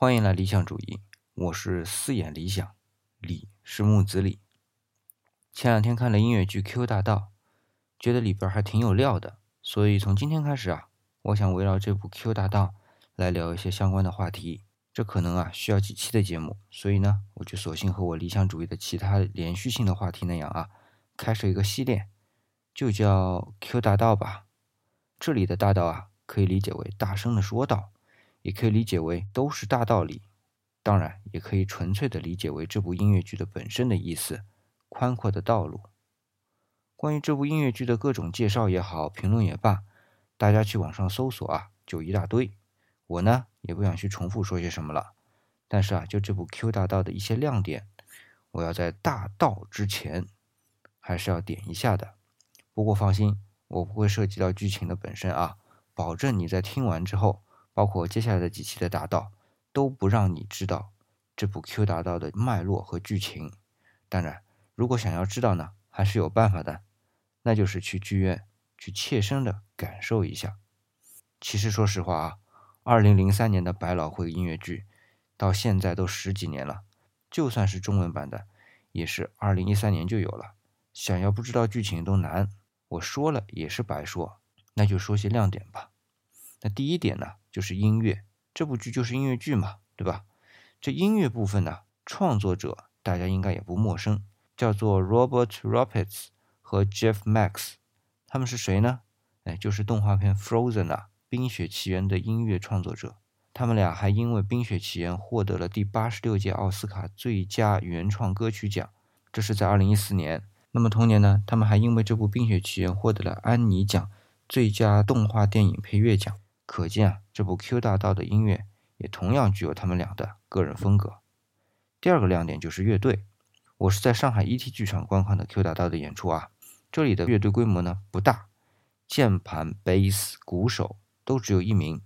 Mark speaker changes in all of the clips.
Speaker 1: 欢迎来理想主义，我是四眼理想，李是木子李。前两天看了音乐剧《Q 大道》，觉得里边还挺有料的，所以从今天开始啊，我想围绕这部《Q 大道》来聊一些相关的话题。这可能啊需要几期的节目，所以呢，我就索性和我理想主义的其他连续性的话题那样啊，开设一个系列，就叫 Q 大道吧。这里的大道啊，可以理解为大声的说道。也可以理解为都是大道理，当然也可以纯粹的理解为这部音乐剧的本身的意思，宽阔的道路。关于这部音乐剧的各种介绍也好，评论也罢，大家去网上搜索啊，就一大堆。我呢也不想去重复说些什么了，但是啊，就这部 Q 大道的一些亮点，我要在大道之前还是要点一下的。不过放心，我不会涉及到剧情的本身啊，保证你在听完之后。包括接下来的几期的大道，都不让你知道这部 Q 大道的脉络和剧情。当然，如果想要知道呢，还是有办法的，那就是去剧院去切身的感受一下。其实说实话啊，二零零三年的百老汇音乐剧，到现在都十几年了，就算是中文版的，也是二零一三年就有了。想要不知道剧情都难，我说了也是白说，那就说些亮点吧。那第一点呢？就是音乐，这部剧就是音乐剧嘛，对吧？这音乐部分呢，创作者大家应该也不陌生，叫做 Robert Roberts 和 Jeff Max。他们是谁呢？哎，就是动画片《Frozen》啊，《冰雪奇缘》的音乐创作者。他们俩还因为《冰雪奇缘》获得了第八十六届奥斯卡最佳原创歌曲奖，这是在二零一四年。那么同年呢，他们还因为这部《冰雪奇缘》获得了安妮奖最佳动画电影配乐奖。可见啊，这部 Q 大道的音乐也同样具有他们俩的个人风格。第二个亮点就是乐队，我是在上海 ET 剧场观看的 Q 大道的演出啊，这里的乐队规模呢不大，键盘、贝斯、鼓手都只有一名，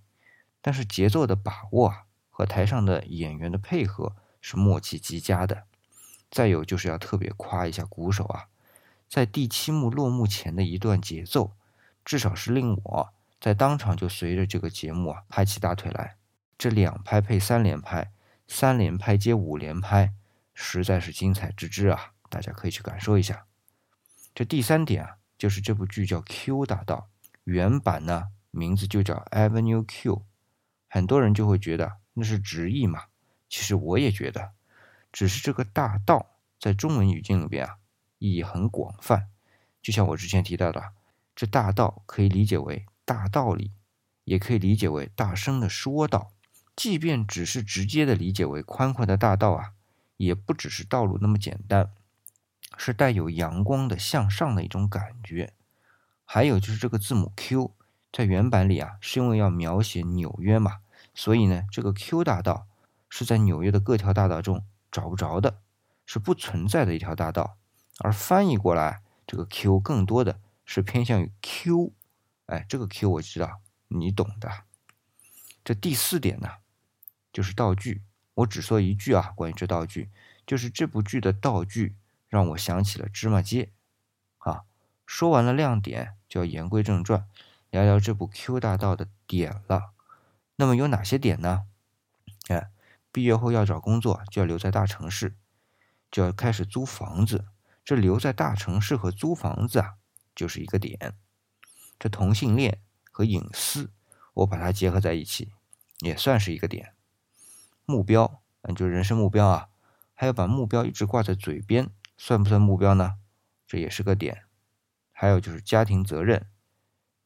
Speaker 1: 但是节奏的把握啊和台上的演员的配合是默契极佳的。再有就是要特别夸一下鼓手啊，在第七幕落幕前的一段节奏，至少是令我。在当场就随着这个节目啊拍起大腿来，这两拍配三连拍，三连拍接五连拍，实在是精彩之至啊！大家可以去感受一下。这第三点啊，就是这部剧叫 Q 大道，原版呢名字就叫 Avenue Q，很多人就会觉得那是直译嘛。其实我也觉得，只是这个大道在中文语境里边啊意义很广泛，就像我之前提到的，这大道可以理解为。大道理，也可以理解为大声的说道。即便只是直接的理解为宽阔的大道啊，也不只是道路那么简单，是带有阳光的向上的一种感觉。还有就是这个字母 Q，在原版里啊，是因为要描写纽约嘛，所以呢，这个 Q 大道是在纽约的各条大道中找不着的，是不存在的一条大道。而翻译过来，这个 Q 更多的是偏向于 Q。哎，这个 Q 我知道，你懂的。这第四点呢，就是道具。我只说一句啊，关于这道具，就是这部剧的道具让我想起了芝麻街。啊，说完了亮点，就要言归正传，聊聊这部 Q 大道的点了。那么有哪些点呢？哎，毕业后要找工作，就要留在大城市，就要开始租房子。这留在大城市和租房子啊，就是一个点。这同性恋和隐私，我把它结合在一起，也算是一个点。目标，嗯，就是人生目标啊，还要把目标一直挂在嘴边，算不算目标呢？这也是个点。还有就是家庭责任，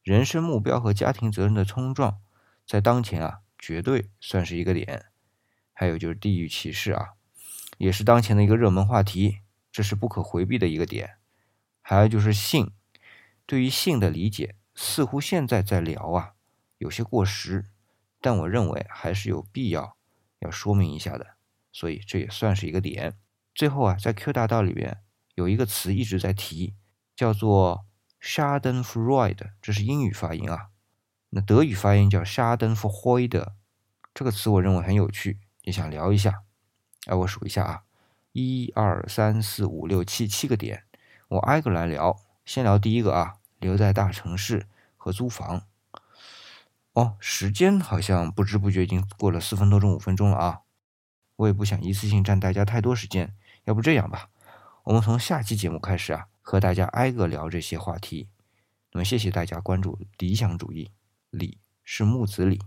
Speaker 1: 人生目标和家庭责任的冲撞，在当前啊，绝对算是一个点。还有就是地域歧视啊，也是当前的一个热门话题，这是不可回避的一个点。还有就是性，对于性的理解。似乎现在在聊啊，有些过时，但我认为还是有必要要说明一下的，所以这也算是一个点。最后啊，在 Q 大道里边有一个词一直在提，叫做 s c h a d e n f r e u d 这是英语发音啊，那德语发音叫 s c h a d e n f r e u d 这个词我认为很有趣，也想聊一下。哎，我数一下啊，一二三四五六七七个点，我挨个来聊，先聊第一个啊。留在大城市和租房，哦，时间好像不知不觉已经过了四分多钟、五分钟了啊！我也不想一次性占大家太多时间，要不这样吧，我们从下期节目开始啊，和大家挨个聊这些话题。那么谢谢大家关注理想主义，理是木子李。